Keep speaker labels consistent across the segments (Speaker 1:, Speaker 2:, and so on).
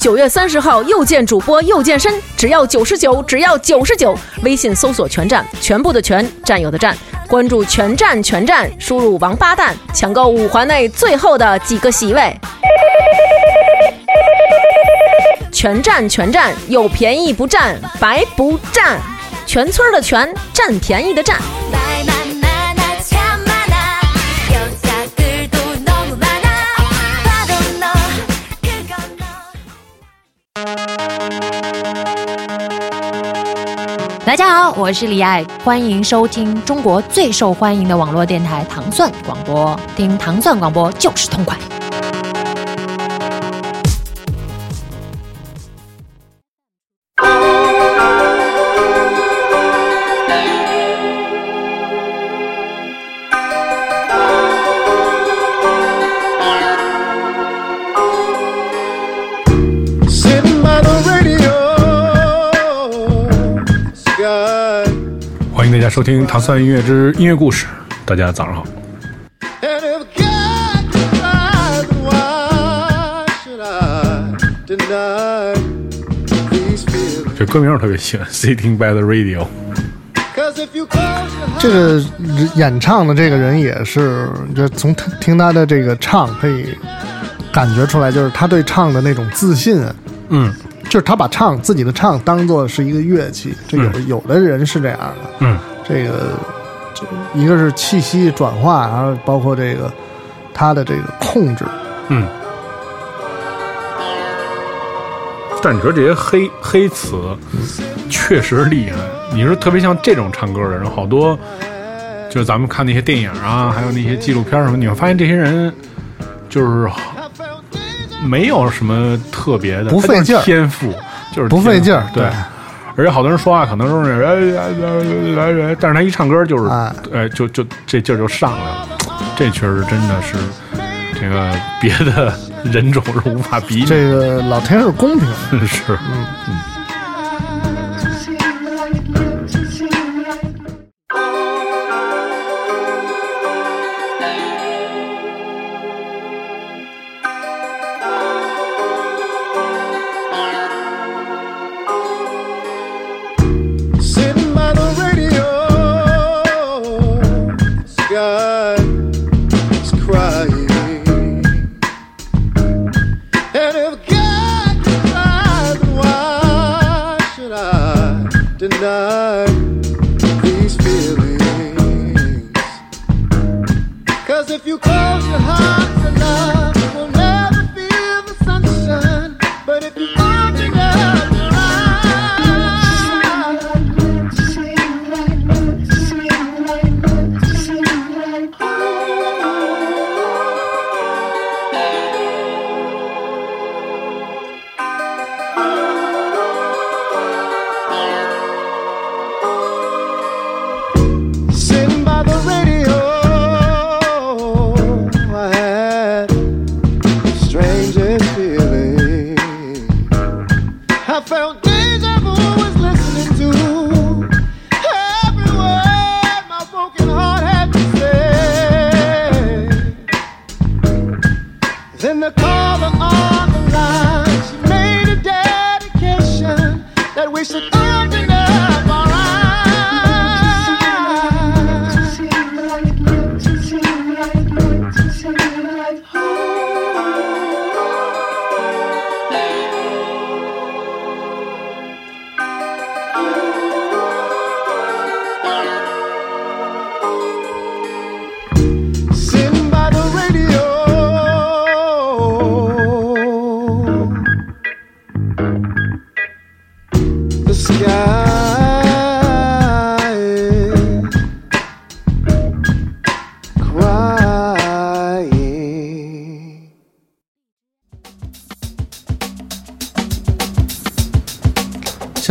Speaker 1: 九月三十号又见主播又健身，只要九十九，只要九十九。微信搜索“全站”，全部的全，占有的占，关注“全站全站”，输入“王八蛋”，抢购五环内最后的几个席位。全站全站，有便宜不占，白不占。全村的全，占便宜的占。大家好，我是李艾，欢迎收听中国最受欢迎的网络电台糖蒜广播，听糖蒜广播就是痛快。
Speaker 2: 收听唐三音乐之音乐故事，大家早上好。这歌名我特别喜欢，Sitting by the Radio。
Speaker 3: 这个演唱的这个人也是，就从听他的这个唱可以感觉出来，就是他对唱的那种自信。
Speaker 2: 嗯，
Speaker 3: 就是他把唱自己的唱当做是一个乐器，这有有的人是这样的。
Speaker 2: 嗯。
Speaker 3: 这个，一个是气息转化，然后包括这个他的这个控制，
Speaker 2: 嗯。但你说这些黑黑词，确实厉害。你说特别像这种唱歌的人，好多，就是咱们看那些电影啊，还有那些纪录片什么，你会发现这些人就是没有什么特别的，
Speaker 3: 不费劲
Speaker 2: 天赋，就是
Speaker 3: 不费劲儿，
Speaker 2: 对。而且好多人说话可能都是哎哎哎，但是他一唱歌就是哎，就就这劲儿就上来了，这确实真的是这个别的人种是无法比拟。
Speaker 3: 这个老天是公平，
Speaker 2: 是嗯嗯。deny these feelings.
Speaker 3: Cause if you close your heart,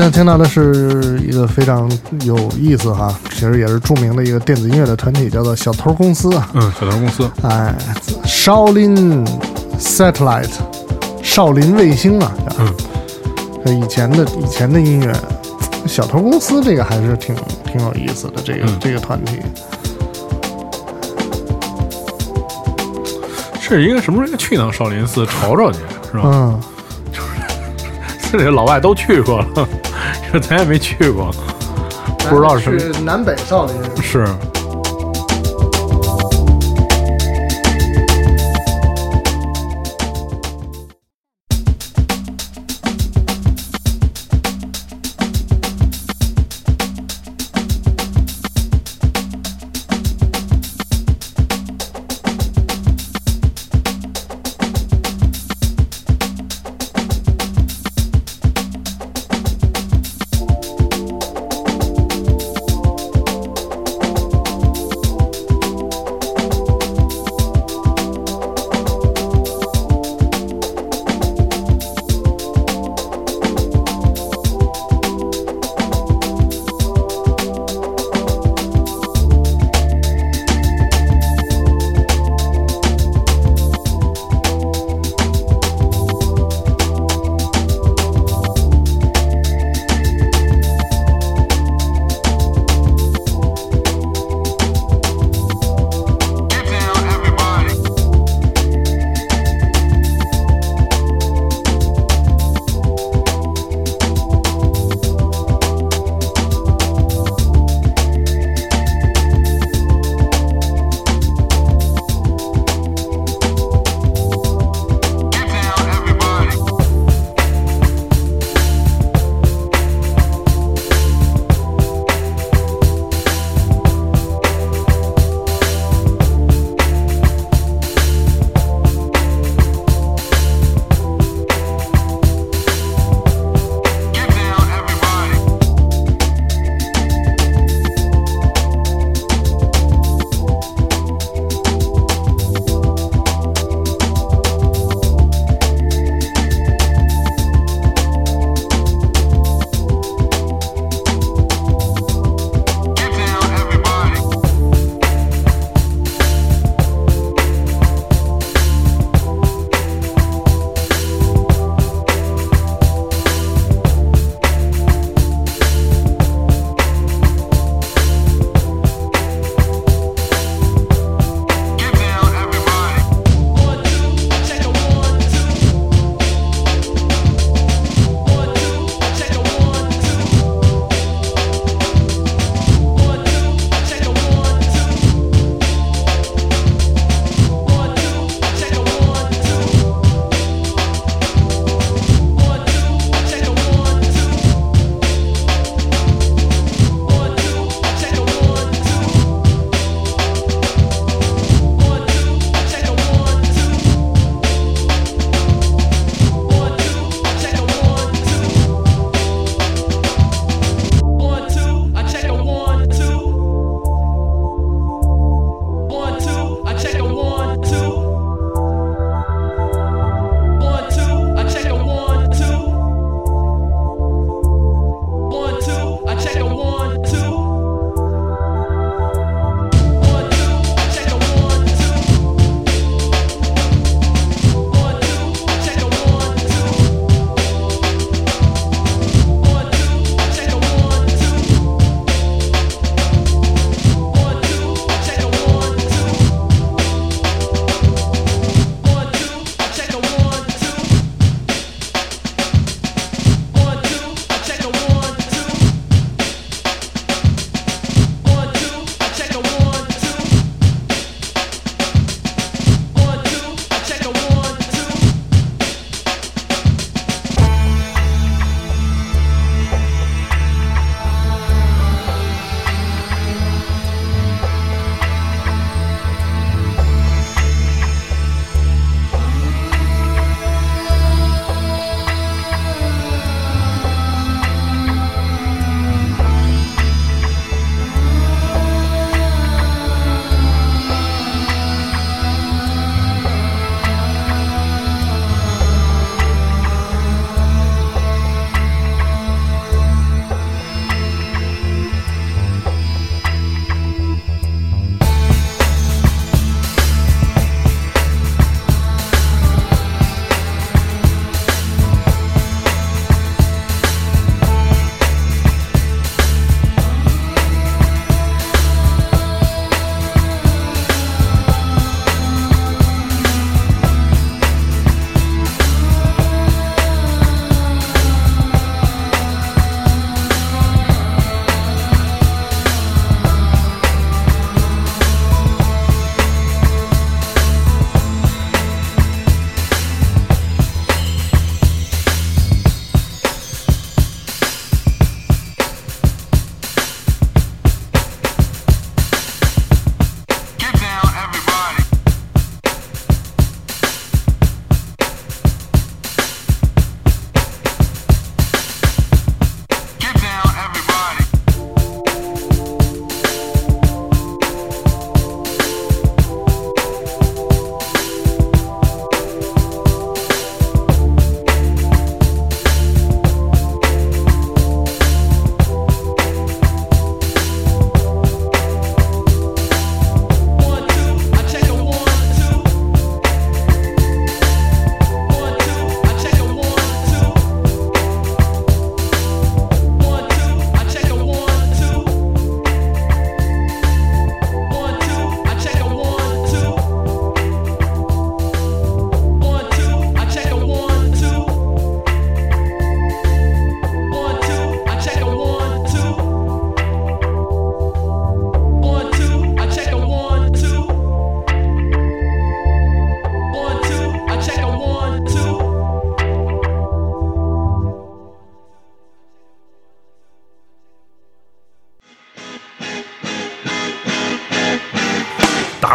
Speaker 3: 现在听到的是一个非常有意思哈，其实也是著名的一个电子音乐的团体，叫做小偷公司啊。
Speaker 4: 嗯，小偷公司，
Speaker 3: 哎，少林 Satellite，少林卫星啊。
Speaker 4: 嗯，
Speaker 3: 这以前的以前的音乐，小偷公司这个还是挺挺有意思的，这个、
Speaker 4: 嗯
Speaker 3: 这个团体。
Speaker 4: 是一个什么时候去趟少林寺瞅瞅去，是吧？
Speaker 3: 嗯，
Speaker 4: 这里的老外都去过了，这咱也没去过，不知道是
Speaker 3: 南北少林。
Speaker 4: 是，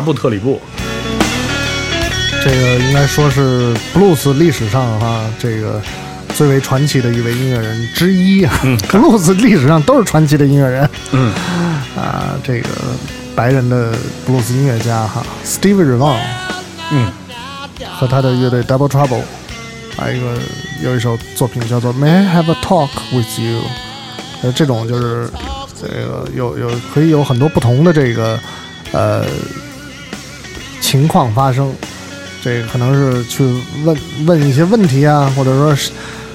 Speaker 4: 布特里布，
Speaker 3: 这个应该说是布鲁斯历史上哈这个最为传奇的一位音乐人之一啊。布鲁斯历史上都是传奇的音乐人。
Speaker 4: 嗯，
Speaker 3: 啊，这个白人的布鲁斯音乐家哈，Stevie Ray Vaughan，
Speaker 4: 嗯，
Speaker 3: 和他的乐队 Double Trouble，还有一个有一首作品叫做 May I Have a Talk with You，呃，这种就是这个有有可以有很多不同的这个呃情况发生，这个可能是去问问一些问题啊，或者说是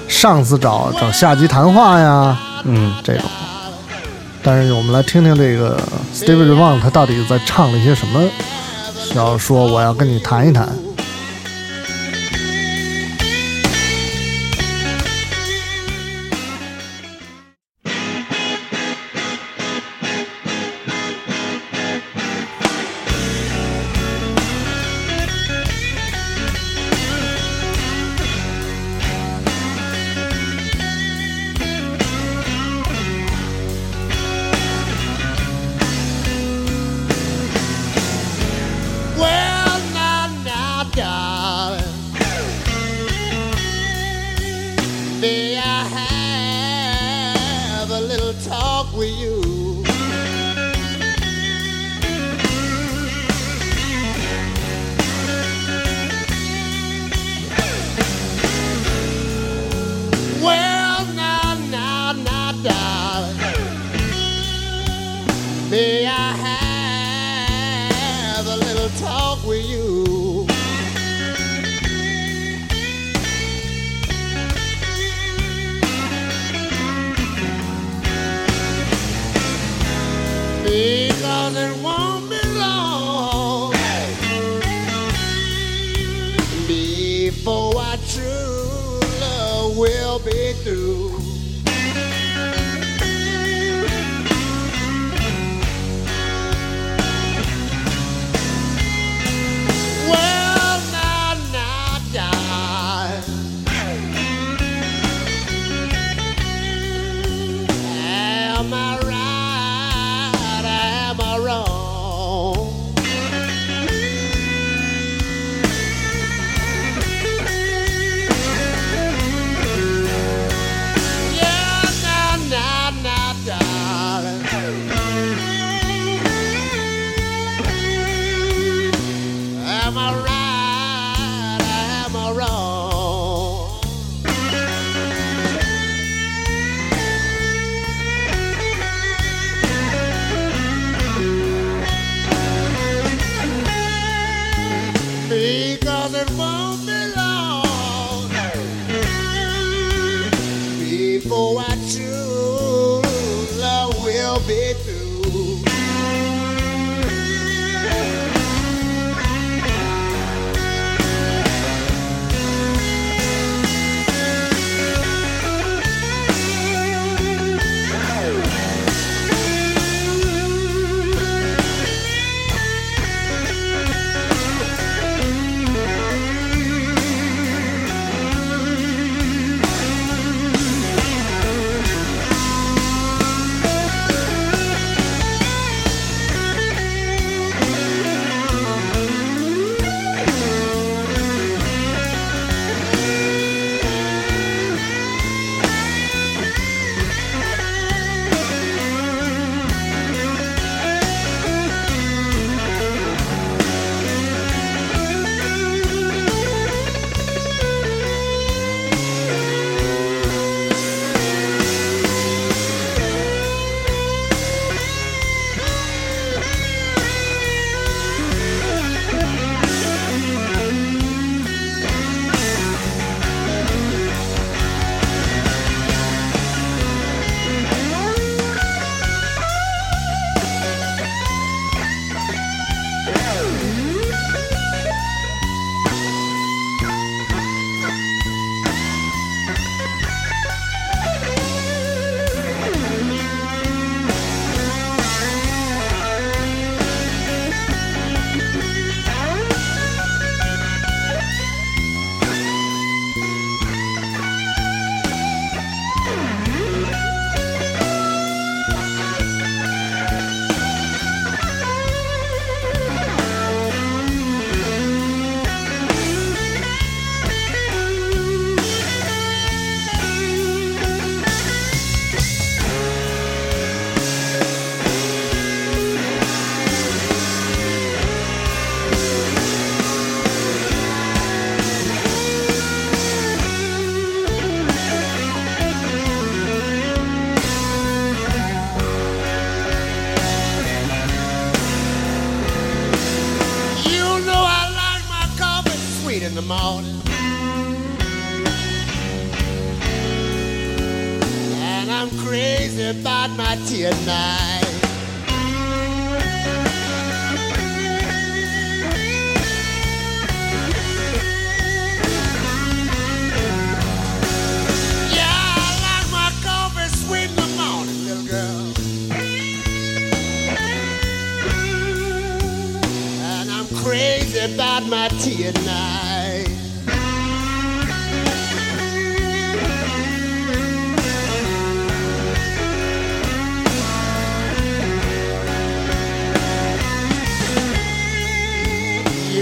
Speaker 3: 上司找找下级谈话呀，
Speaker 4: 嗯，
Speaker 3: 这种。但是我们来听听这个 Stevie Ray Vaughan 他到底在唱了一些什么，需要说我要跟你谈一谈。
Speaker 5: Before our true love will be through.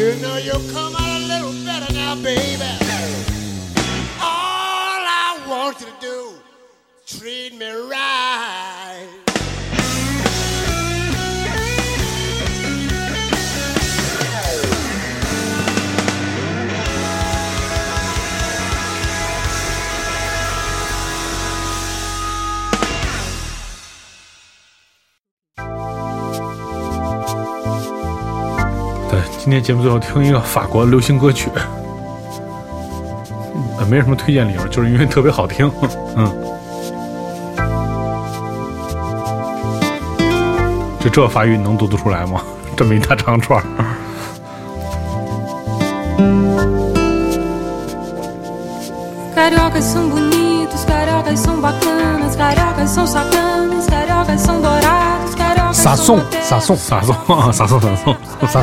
Speaker 5: You know you'll come out a little better now, baby. All I want you to do, treat me right.
Speaker 6: 今天节目最后听一个法国流行歌曲，呃，没什么推荐理由，就是因为特别好听。嗯，就这法语你能读得出来吗？这么一大长串儿。
Speaker 3: Cariocas são bonitos, cariocas são bacanas, cariocas são sacanas, cariocas são dourados, cariocas
Speaker 4: Sa
Speaker 3: são
Speaker 4: som,
Speaker 3: modernos,
Speaker 4: sa som,
Speaker 6: 撒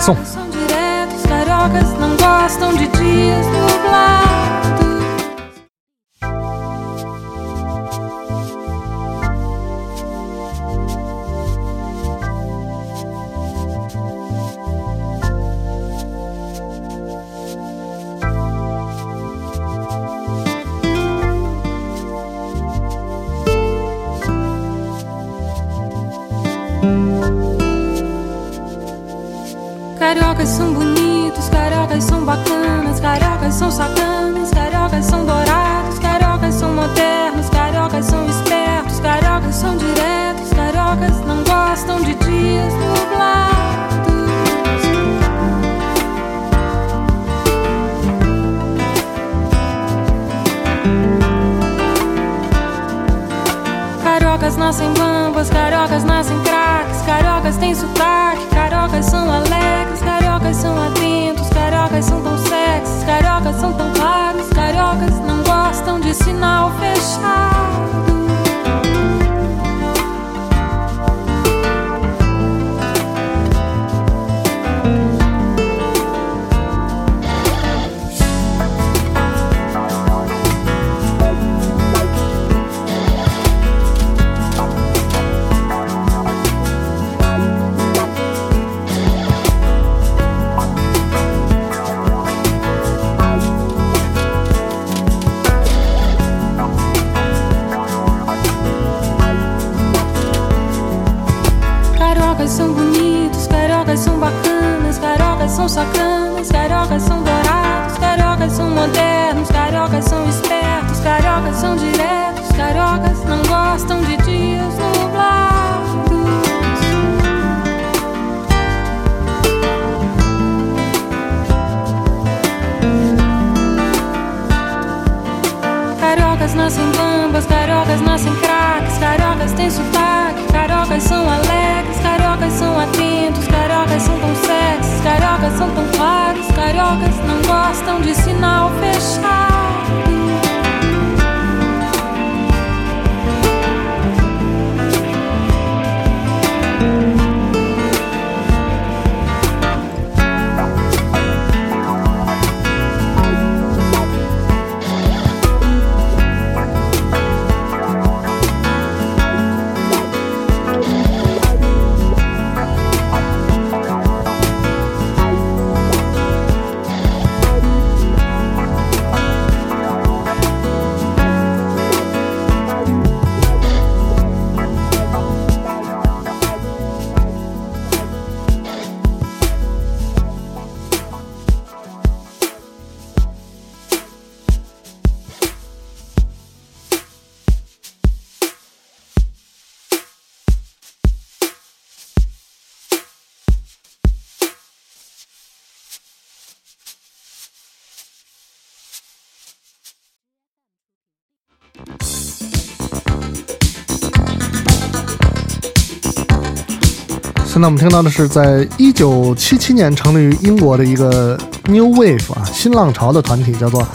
Speaker 3: 现在我们听到的是在一九七七年成立于英国的一个 New Wave 啊新浪潮的团体，叫做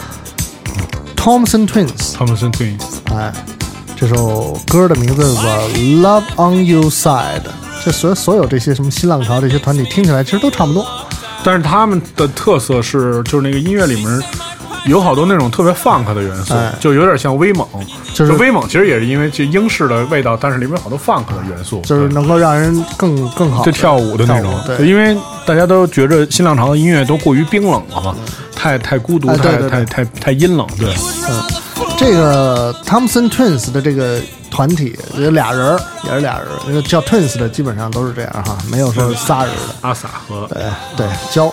Speaker 3: Thompson Twins。
Speaker 4: Thomson Twins，
Speaker 3: 哎，这首歌的名字叫做《Love on Your Side》。这所所有这些什么新浪潮这些团体听起来其实都差不多。
Speaker 4: 但是他们的特色是，就是那个音乐里面有好多那种特别 funk 的元素，
Speaker 3: 哎
Speaker 4: 就有点像威猛。
Speaker 3: 就是
Speaker 4: 威猛其实也是因为这英式的味道，但是里面有好多 funk 的元素，
Speaker 3: 就是能够让人更更好地
Speaker 4: 就跳舞的那种
Speaker 3: 跳舞。对，
Speaker 4: 因为大家都觉着新浪潮的音乐都过于冰冷了嘛，太太孤独，太
Speaker 3: 哎对对
Speaker 4: 太太太阴冷。对，嗯
Speaker 3: 这个 Thompson Twins 的这个团体有俩人儿，也是俩人儿，那个叫 Twins 的基本上都是这样哈，没有说仨人的。
Speaker 4: 阿 sa 和
Speaker 3: 对对，教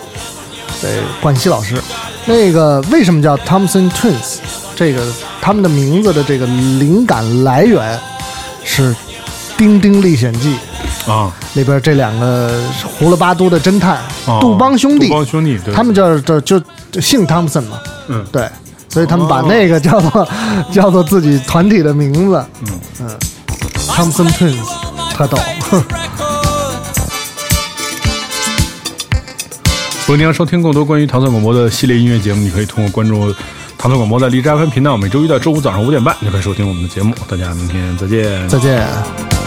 Speaker 3: 对冠希老师，那个为什么叫 Thompson Twins？这个他们的名字的这个灵感来源是《丁丁历险记》
Speaker 4: 啊，
Speaker 3: 里边这两个胡了巴嘟的侦探、
Speaker 4: 哦
Speaker 3: 杜邦兄弟。
Speaker 4: 杜，邦兄弟，对。
Speaker 3: 他们叫就就就姓汤姆森嘛，
Speaker 4: 嗯。
Speaker 3: 对，所以他们把
Speaker 4: 哦
Speaker 3: 那个叫做、叫做自己团体的名字，嗯。嗯，Thompson Twins，特逗。
Speaker 4: 如果你要收听更多关于唐宋广播的系列音乐节目，你可以通过关注唐宋广播的荔枝 FM 频道，每周一到周五早上五点半就可以收听我们的节目。大家明天再见。
Speaker 3: 再见。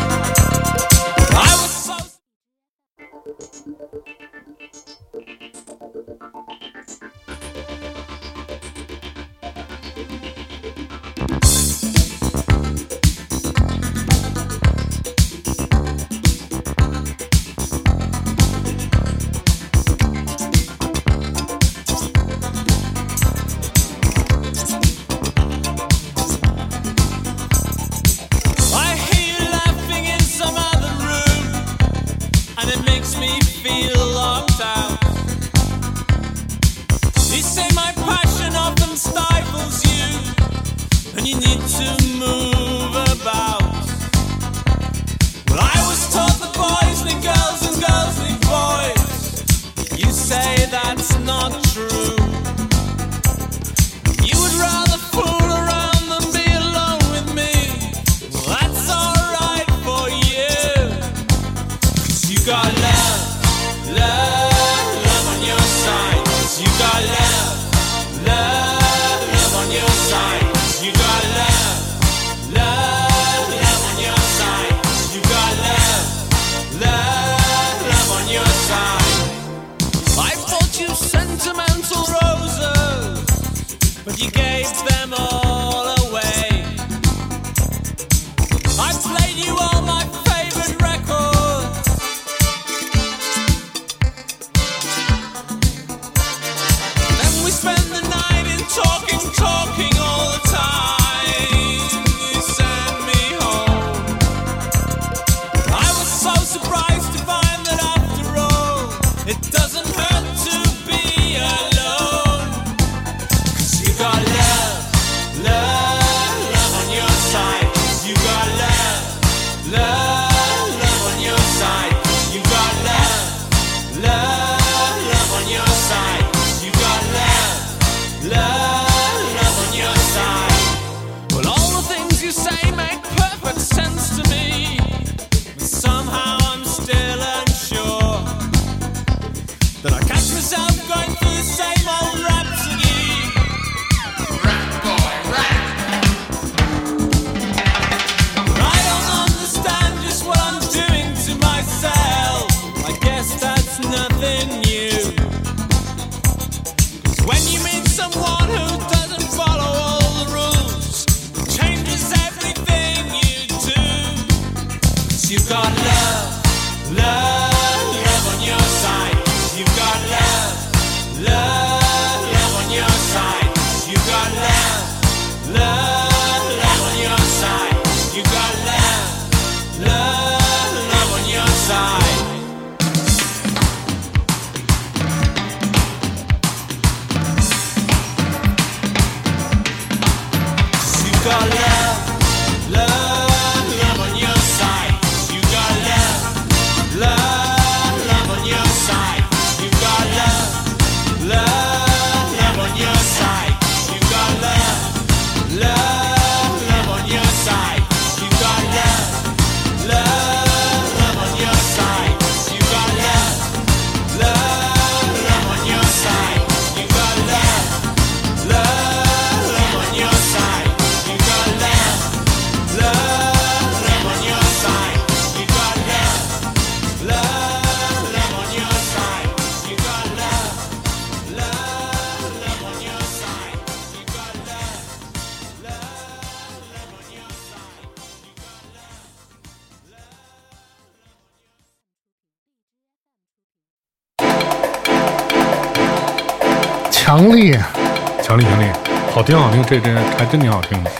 Speaker 7: That's not true. You would rather fool around spend the night in talking,
Speaker 3: 力，
Speaker 4: 强力强力，好听好听，这这还真挺好听的。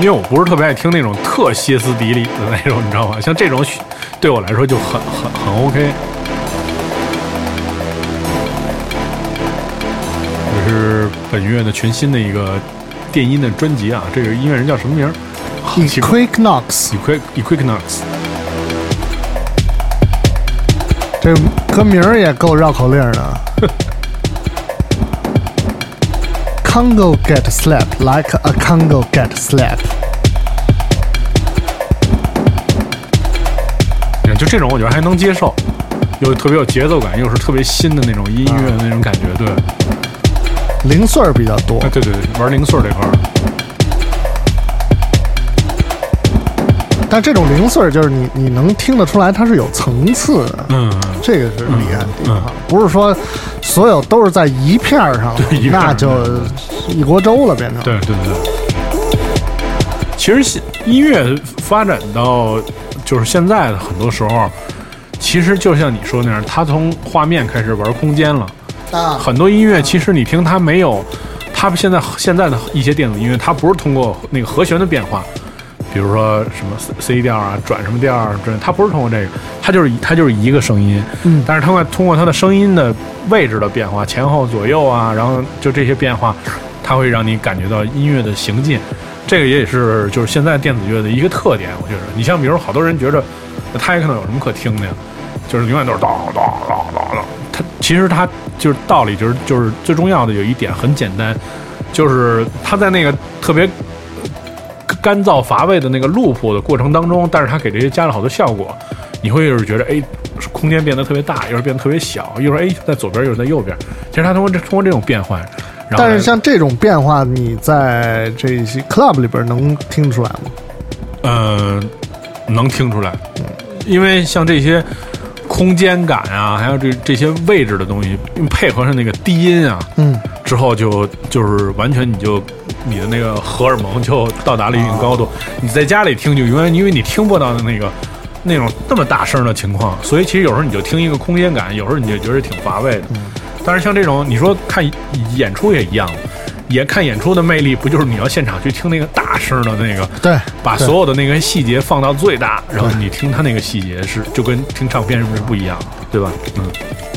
Speaker 4: 因为我不是特别爱听那种特歇斯底里的那种，你知道吗？像这种对我来说就很很很 OK。这是本月的全新的一个电音的专辑啊，这个音乐人叫什么名儿？好奇怪 Equinox，Equi Equinox，
Speaker 3: 这歌名儿也够绕口令儿的。Congo get slapped like a Congo get slapped。
Speaker 4: 就这种我觉得还能接受，又特别有节奏感，又是特别新的那种音乐的那种感觉，对。
Speaker 3: 零碎儿比较多
Speaker 4: 哎，，对对对，玩零碎儿这块儿，
Speaker 3: 但这种零碎儿就是你你能听得出来它是有层次的，
Speaker 4: 嗯，
Speaker 3: 这个是厉害的地方，
Speaker 4: 嗯
Speaker 3: 不是说所有都是在一片儿上，
Speaker 4: 对一
Speaker 3: 那就一锅粥了变成。
Speaker 4: 对对对。其实现音乐发展到就是现在的很多时候，其实就像你说那样，它从画面开始玩空间了。
Speaker 3: 啊，
Speaker 4: 很多音乐其实你听它没有，它现在现在的一些电子音乐，它不是通过那个和弦的变化，比如说什么 C 调啊，转什么调啊，这它不是通过这个，它就是它就是一个声音，
Speaker 3: 嗯。
Speaker 4: 但是通过通过它的声音的位置的变化，前后左右啊，然后就这些变化，它会让你感觉到音乐的行进，这个也是就是现在电子乐的一个特点，我觉得，你像比如好多人觉得他也可能有什么可听的呀，就是永远都是当当当当当，它其实它就是道理就是就是最重要的有一点很简单，就是它在那个特别干燥乏味的那个 loop 的过程当中，但是它给这些加了好多效果，你会就是觉得哎，空间变得特别大，一会儿变得特别小，一会儿哎在左边，一会儿在右边。其实它通过这通过这种变换，然后
Speaker 3: 但是像这种变化，你在这些 club 里边能听出来吗？
Speaker 4: 呃能听出来，因为像这些空间感啊，还有这这些位置的东西，配合上那个低音啊，
Speaker 3: 嗯，
Speaker 4: 之后就就是完全你就你的那个荷尔蒙就到达了一定高度。你在家里听就永远因为你听不到的那个那种那么大声的情况，所以其实有时候你就听一个空间感，有时候你就觉得挺乏味的。但是像这种你说看演出也一样。也看演出的魅力，不就是你要现场去听那个大声的那个，
Speaker 3: 对，
Speaker 4: 把所有的那个细节放到最大，然后你听他那个细节是就跟听唱片是不是不一样，对吧？嗯。